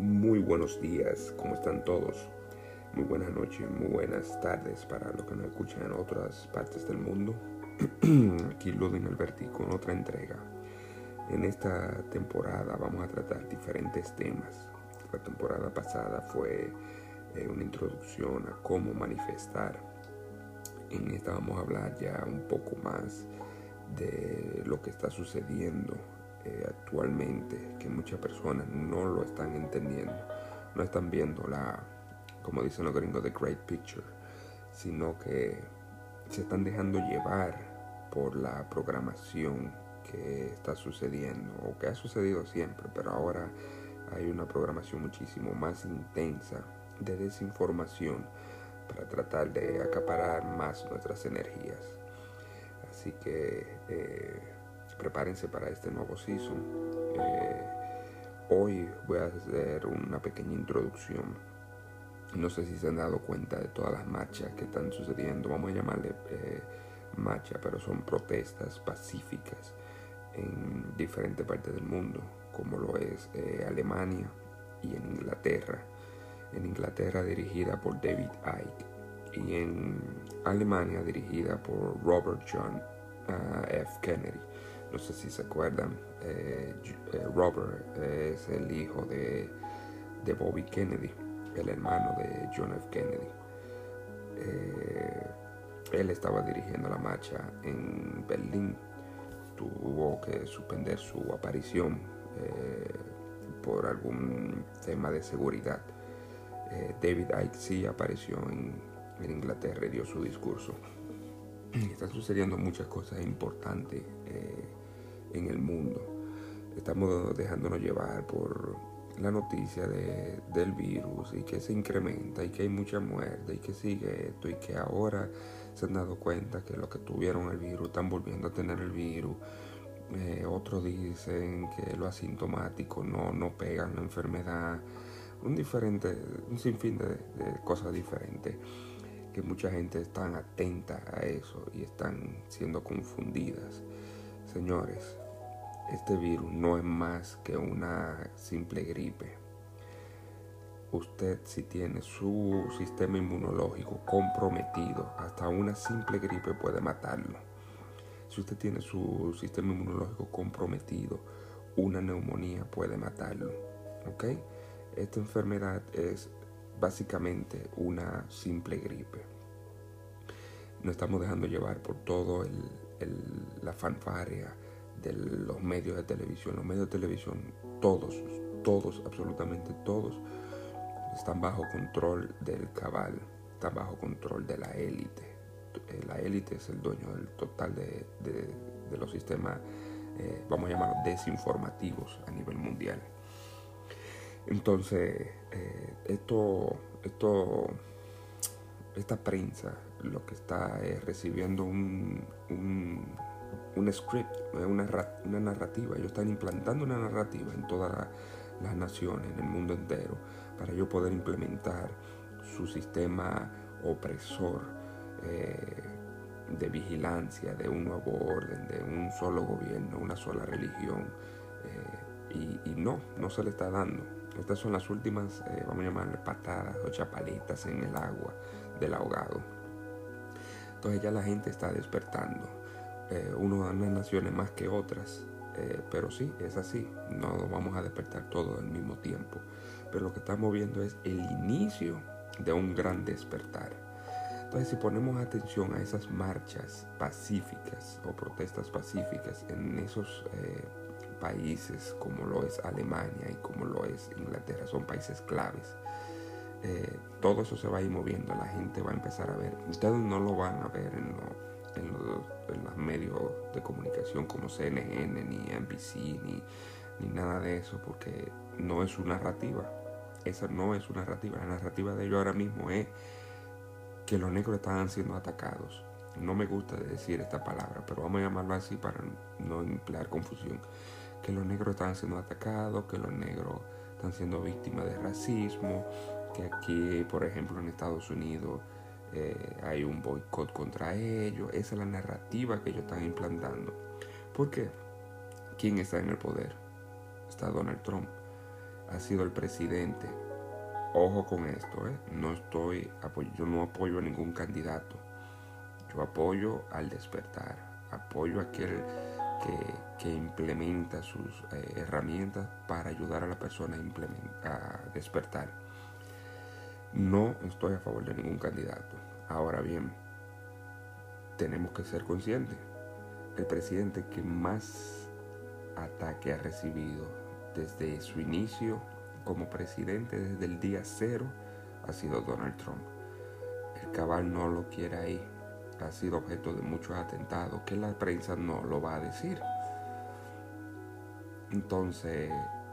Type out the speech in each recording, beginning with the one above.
Muy buenos días, ¿cómo están todos? Muy buenas noches, muy buenas tardes para los que nos escuchan en otras partes del mundo. Aquí Ludwig Alberti con otra entrega. En esta temporada vamos a tratar diferentes temas. La temporada pasada fue eh, una introducción a cómo manifestar. En esta vamos a hablar ya un poco más de lo que está sucediendo eh, actualmente, que muchas personas no lo están entendiendo, no están viendo la, como dicen los gringos, the great picture, sino que se están dejando llevar por la programación que está sucediendo o que ha sucedido siempre, pero ahora hay una programación muchísimo más intensa de desinformación para tratar de acaparar más nuestras energías. Así que eh, prepárense para este nuevo season. Eh, hoy voy a hacer una pequeña introducción. No sé si se han dado cuenta de todas las marchas que están sucediendo. Vamos a llamarle eh, marcha, pero son protestas pacíficas en diferentes partes del mundo, como lo es eh, Alemania y en Inglaterra. En Inglaterra dirigida por David Icke y en Alemania dirigida por Robert John uh, F. Kennedy. No sé si se acuerdan, eh, eh, Robert es el hijo de, Bobby Kennedy, el hermano de John F. Kennedy. Eh, él estaba dirigiendo la marcha en Berlín. Tuvo que suspender su aparición por algún tema de seguridad. David Icke sí apareció en, en Inglaterra y dio su discurso. Están sucediendo muchas cosas importantes eh, en el mundo. Estamos dejándonos llevar por la noticia de, del virus y que se incrementa y que hay mucha muerte y que sigue esto y que ahora se han dado cuenta que los que tuvieron el virus están volviendo a tener el virus. Eh, otros dicen que lo asintomático no, no pegan la enfermedad. Un, diferente, un sinfín de, de cosas diferentes que mucha gente está atenta a eso y están siendo confundidas. Señores, este virus no es más que una simple gripe. Usted si tiene su sistema inmunológico comprometido, hasta una simple gripe puede matarlo. Si usted tiene su sistema inmunológico comprometido, una neumonía puede matarlo. ¿Ok? Esta enfermedad es básicamente una simple gripe. No estamos dejando llevar por todo la fanfaria de los medios de televisión. Los medios de televisión, todos, todos, absolutamente todos, están bajo control del cabal, están bajo control de la élite. Eh, la élite es el dueño del total de, los sistemas, eh, vamos a llamarlos desinformativos a nivel mundial. Entonces, eh, esto, esto, esta prensa lo que está es recibiendo un, un, script, una, una, narrativa. Ellos están implantando una narrativa en todas las naciones, en el mundo entero, para ellos poder implementar su sistema opresor eh, de vigilancia, de un nuevo orden, de un solo gobierno, una sola religión. Eh, y, y no, no se le está dando. Estas son las últimas, eh, vamos a llamarle patadas o chapaletas en el agua del ahogado. Entonces ya la gente está despertando. Eh, unas naciones más que otras, eh, pero sí, es así. No vamos a despertar todo al mismo tiempo. Pero lo que estamos viendo es el inicio de un gran despertar. Entonces, si ponemos atención a esas marchas pacíficas o protestas pacíficas en esos eh, países como lo es Alemania y como lo es Inglaterra, son países claves. Eh, todo eso se va a ir moviendo, la gente va a empezar a ver. Ustedes no lo van a ver en, los medios de comunicación como CNN, ni NBC, ni, ni nada de eso, porque no es su narrativa. Esa no es su narrativa. La narrativa de ellos ahora mismo es que los negros están siendo atacados. No me gusta decir esta palabra, pero vamos a llamarlo así para no emplear confusión que los negros están siendo atacados, que los negros están siendo víctimas de racismo, que aquí, por ejemplo, en Estados Unidos eh, hay un boicot contra ellos. Esa es la narrativa que ellos están implantando. ¿Por qué? ¿Quién está en el poder? Está Donald Trump. ha sido el presidente. Ojo con esto, ¿eh? no estoy yo no apoyo a ningún candidato. Yo apoyo al despertar, apoyo a aquel que, implementa sus eh, herramientas para ayudar a la persona a, a despertar. No estoy a favor de ningún candidato. Ahora bien, tenemos que ser conscientes. El presidente que más ataque ha recibido desde su inicio como presidente, desde el día cero, ha sido Donald Trump. El cabal no lo quiere ahí. Ha sido objeto de muchos atentados que la prensa no lo va a decir. Entonces,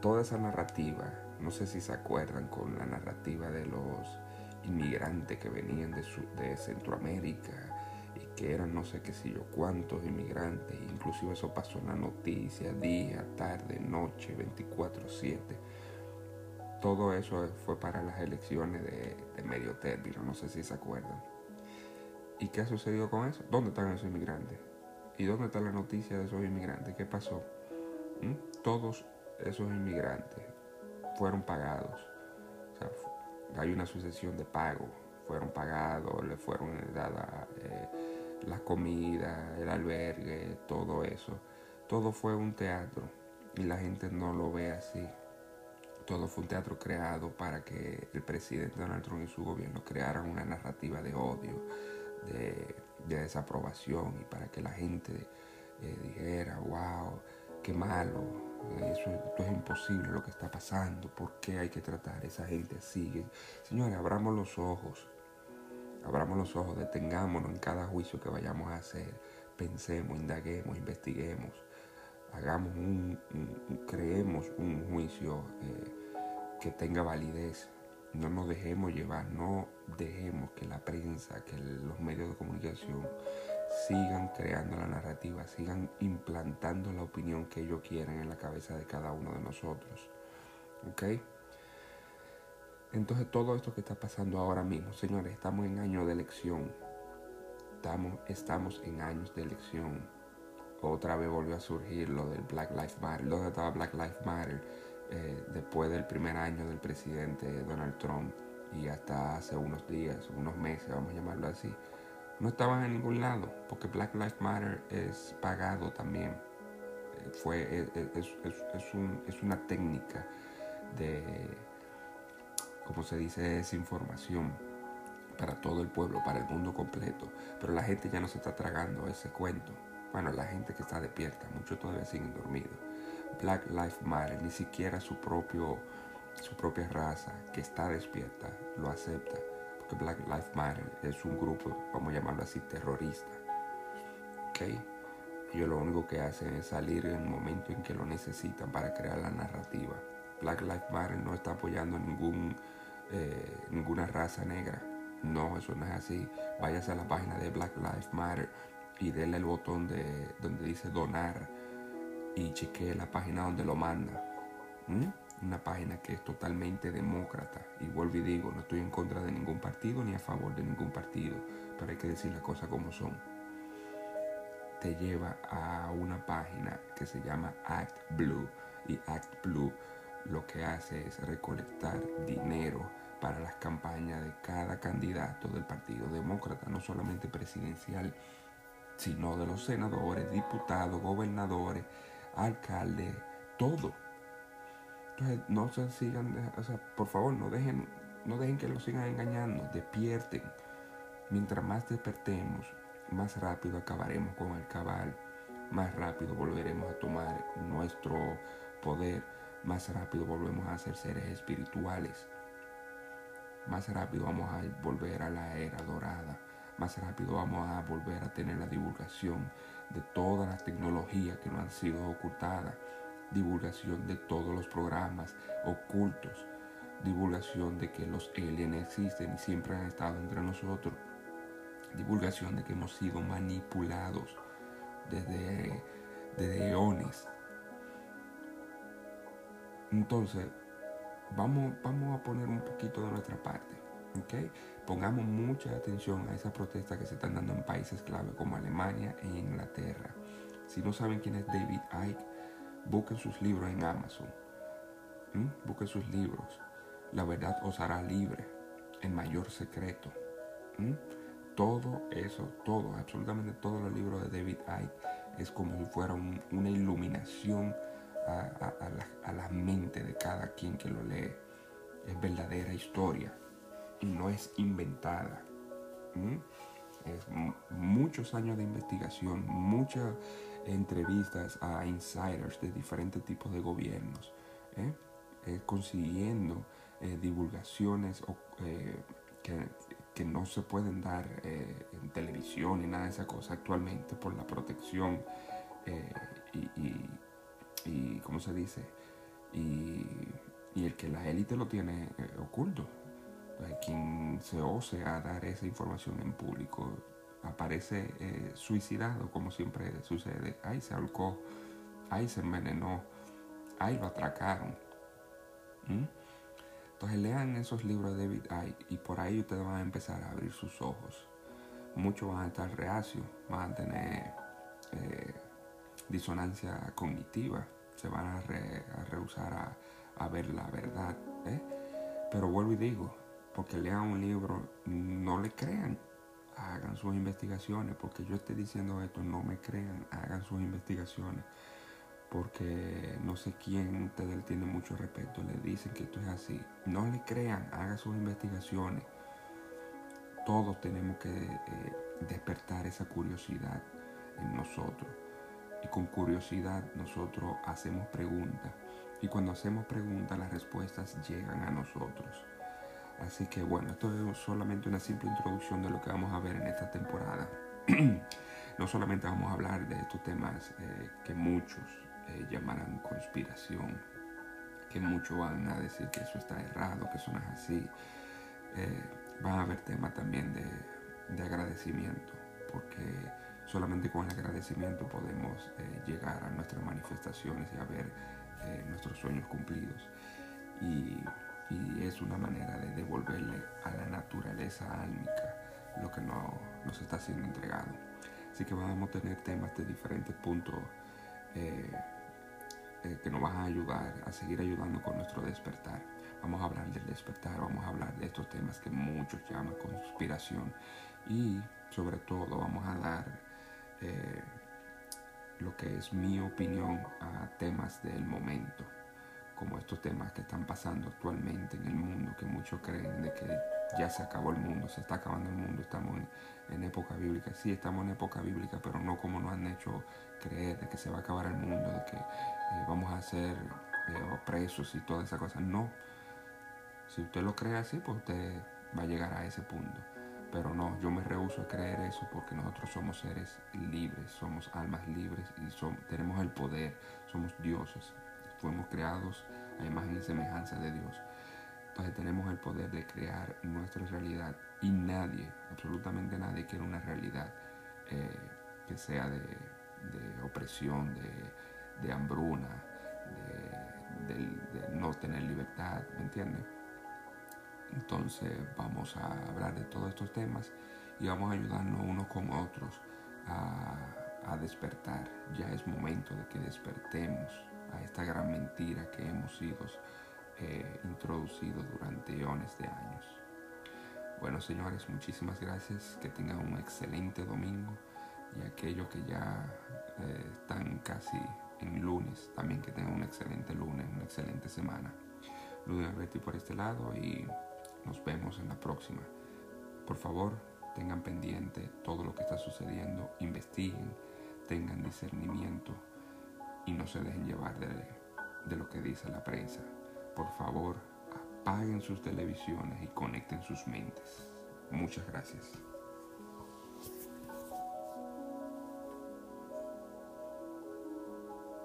toda esa narrativa, no sé si se acuerdan con la narrativa de los inmigrantes que venían de, de Centroamérica y que eran no sé qué sé yo cuántos inmigrantes, inclusive eso pasó en la noticia, día, tarde, noche, 24/7. Todo eso fue para las elecciones de, medio término, no sé si se acuerdan. ¿Y qué ha sucedido con eso? ¿Dónde están esos inmigrantes? ¿Y dónde está la noticia de esos inmigrantes? ¿Qué pasó? ¿Mm? Todos esos inmigrantes fueron pagados. O sea, hay una sucesión de pagos. Fueron pagados, le fueron dadas eh, la comida, el albergue, todo eso. Todo fue un teatro y la gente no lo ve así. Todo fue un teatro creado para que el presidente Donald Trump y su gobierno crearan una narrativa de odio, de, desaprobación y para que la gente eh, dijera, wow, qué malo, eso, esto es imposible lo que está pasando, ¿por qué hay que tratar esa gente así? Señores, abramos los ojos, abramos los ojos, detengámonos en cada juicio que vayamos a hacer, pensemos, indaguemos, investiguemos, hagamos un, creemos un juicio eh, que tenga validez. No nos dejemos llevar, no dejemos que la prensa, que los medios de comunicación sigan creando la narrativa, sigan implantando la opinión que ellos quieren en la cabeza de cada uno de nosotros. ¿Ok? Entonces todo esto que está pasando ahora mismo, señores, estamos en año de elección. Estamos, estamos en años de elección. Otra vez volvió a surgir lo del Black Lives Matter. ¿Dónde estaba Black Lives Matter eh, después del primer año del presidente Donald Trump? Y hasta hace unos días, unos meses, vamos a llamarlo así no estaban en ningún lado, porque Black Lives Matter es pagado también. Fue, eh, eh, es, una técnica de, como se dice, desinformación para todo el pueblo, para el mundo completo. Pero la gente ya no se está tragando ese cuento. Bueno, la gente que está despierta, muchos todavía siguen dormidos. Black Lives Matter, ni siquiera su, propio, su propia raza que está despierta lo acepta que Black Lives Matter es un grupo, vamos a llamarlo así, terrorista. ¿Ok? Ellos lo único que hacen es salir en el momento en que lo necesitan para crear la narrativa. Black Lives Matter no está apoyando ningún, eh, ninguna raza negra. No, eso no es así. Váyase a la página de Black Lives Matter y denle el botón de donde dice donar y chequee la página donde lo manda. ¿Mm? Una página que es totalmente demócrata. Y vuelvo y digo, no estoy en contra de ningún partido ni a favor de ningún partido, pero hay que decir las cosas como son. Te lleva a una página que se llama Act Blue y Act Blue lo que hace es recolectar dinero para las campañas de cada candidato del Partido Demócrata, no solamente presidencial, sino de los senadores, diputados, gobernadores, alcaldes, todo entonces, no se sigan, o sea, por favor, no dejen, no dejen que los sigan engañando, despierten. Mientras más despertemos, más rápido acabaremos con el cabal, más rápido volveremos a tomar nuestro poder, más rápido volvemos a ser seres espirituales, más rápido vamos a volver a la era dorada, más rápido vamos a volver a tener la divulgación de todas las tecnologías que nos han sido ocultadas divulgación de todos los programas ocultos, divulgación de que los aliens existen y siempre han estado entre nosotros, divulgación de que hemos sido manipulados desde, desde eones. Entonces, vamos, vamos a poner un poquito de nuestra parte. ¿okay? Pongamos mucha atención a esas protestas que se están dando en países clave como Alemania e Inglaterra. Si no saben quién es David Icke, busquen sus libros en Amazon. Busque sus libros. La verdad os hará libre. El mayor secreto. Todo eso, todo, absolutamente todos los libros de David Icke es como si fuera una iluminación a, la, mente de cada quien que lo lee. Es verdadera historia y no es inventada. Es muchos años de investigación, muchas entrevistas a insiders de diferentes tipos de gobiernos, ¿eh? Eh, consiguiendo eh, divulgaciones que, que, no se pueden dar en televisión ni nada de esa cosa actualmente por la protección y y ¿cómo se dice? Y, el que la élite lo tiene oculto. Pues, quien se ose a dar esa información en público aparece eh, suicidado, como siempre sucede. Ahí se ahorcó, ahí se envenenó, ahí lo atracaron. Entonces lean esos libros de David y por ahí ustedes van a empezar a abrir sus ojos. Muchos van a estar reacios, van a tener eh, disonancia cognitiva se van a, rehusar a, ver la verdad. ¿eh? Pero vuelvo y digo, porque lean un libro, no le crean, hagan sus investigaciones, porque yo estoy diciendo esto, no me crean, hagan sus investigaciones, porque no sé quién ustedes tiene mucho respeto, le dicen que esto es así, no le crean, hagan sus investigaciones. Todos tenemos que eh, despertar esa curiosidad en nosotros y con curiosidad nosotros hacemos preguntas. Y cuando hacemos preguntas las respuestas llegan a nosotros. Así que bueno, esto es solamente una simple introducción de lo que vamos a ver en esta temporada. no solamente vamos a hablar de estos temas eh, que muchos eh, llamarán conspiración, que muchos van a decir que eso está errado, que eso no es así. Eh, van a haber temas también de, de agradecimiento, porque Solamente con el agradecimiento podemos eh, llegar a nuestras manifestaciones y a ver nuestros sueños cumplidos. Y, es una manera de devolverle a la naturaleza álmica lo que no, nos está siendo entregado. Así que vamos a tener temas de diferentes puntos eh, que nos van a ayudar a seguir ayudando con nuestro despertar. Vamos a hablar del despertar, vamos a hablar de estos temas que muchos llaman conspiración y sobre todo vamos a dar eh, lo que es mi opinión a temas del momento, como estos temas que están pasando actualmente en el mundo, que muchos creen de que ya se acabó el mundo, se está acabando el mundo, estamos en, época bíblica. Sí, estamos en época bíblica, pero no como nos han hecho creer de que se va a acabar el mundo, de que eh, vamos a ser eh, opresos y toda esa cosa. No. Si usted lo cree así, pues usted va a llegar a ese punto. Pero no, yo me rehuso a creer eso porque nosotros somos seres libres, somos almas libres y tenemos el poder, somos dioses. Fuimos creados a imagen y semejanza de Dios. Entonces tenemos el poder de crear nuestra realidad y nadie, absolutamente nadie quiere una realidad eh, que sea de, opresión, de, hambruna, de, no tener libertad, ¿me entiendes? Entonces vamos a hablar de todos estos temas y vamos a ayudarnos unos con otros a, despertar. Ya es momento de que despertemos a esta gran mentira que hemos sido eh, introducidos durante eones de años. Bueno, señores, muchísimas gracias. Que tengan un excelente domingo. Y aquellos que ya eh, están casi en lunes, también que tengan un excelente lunes, una excelente semana. Lunes Betty por este lado y nos vemos en la próxima. Por favor, tengan pendiente todo lo que está sucediendo, investiguen, tengan discernimiento y no se dejen llevar de, lo que dice la prensa. Por favor, apaguen sus televisiones y conecten sus mentes. Muchas gracias.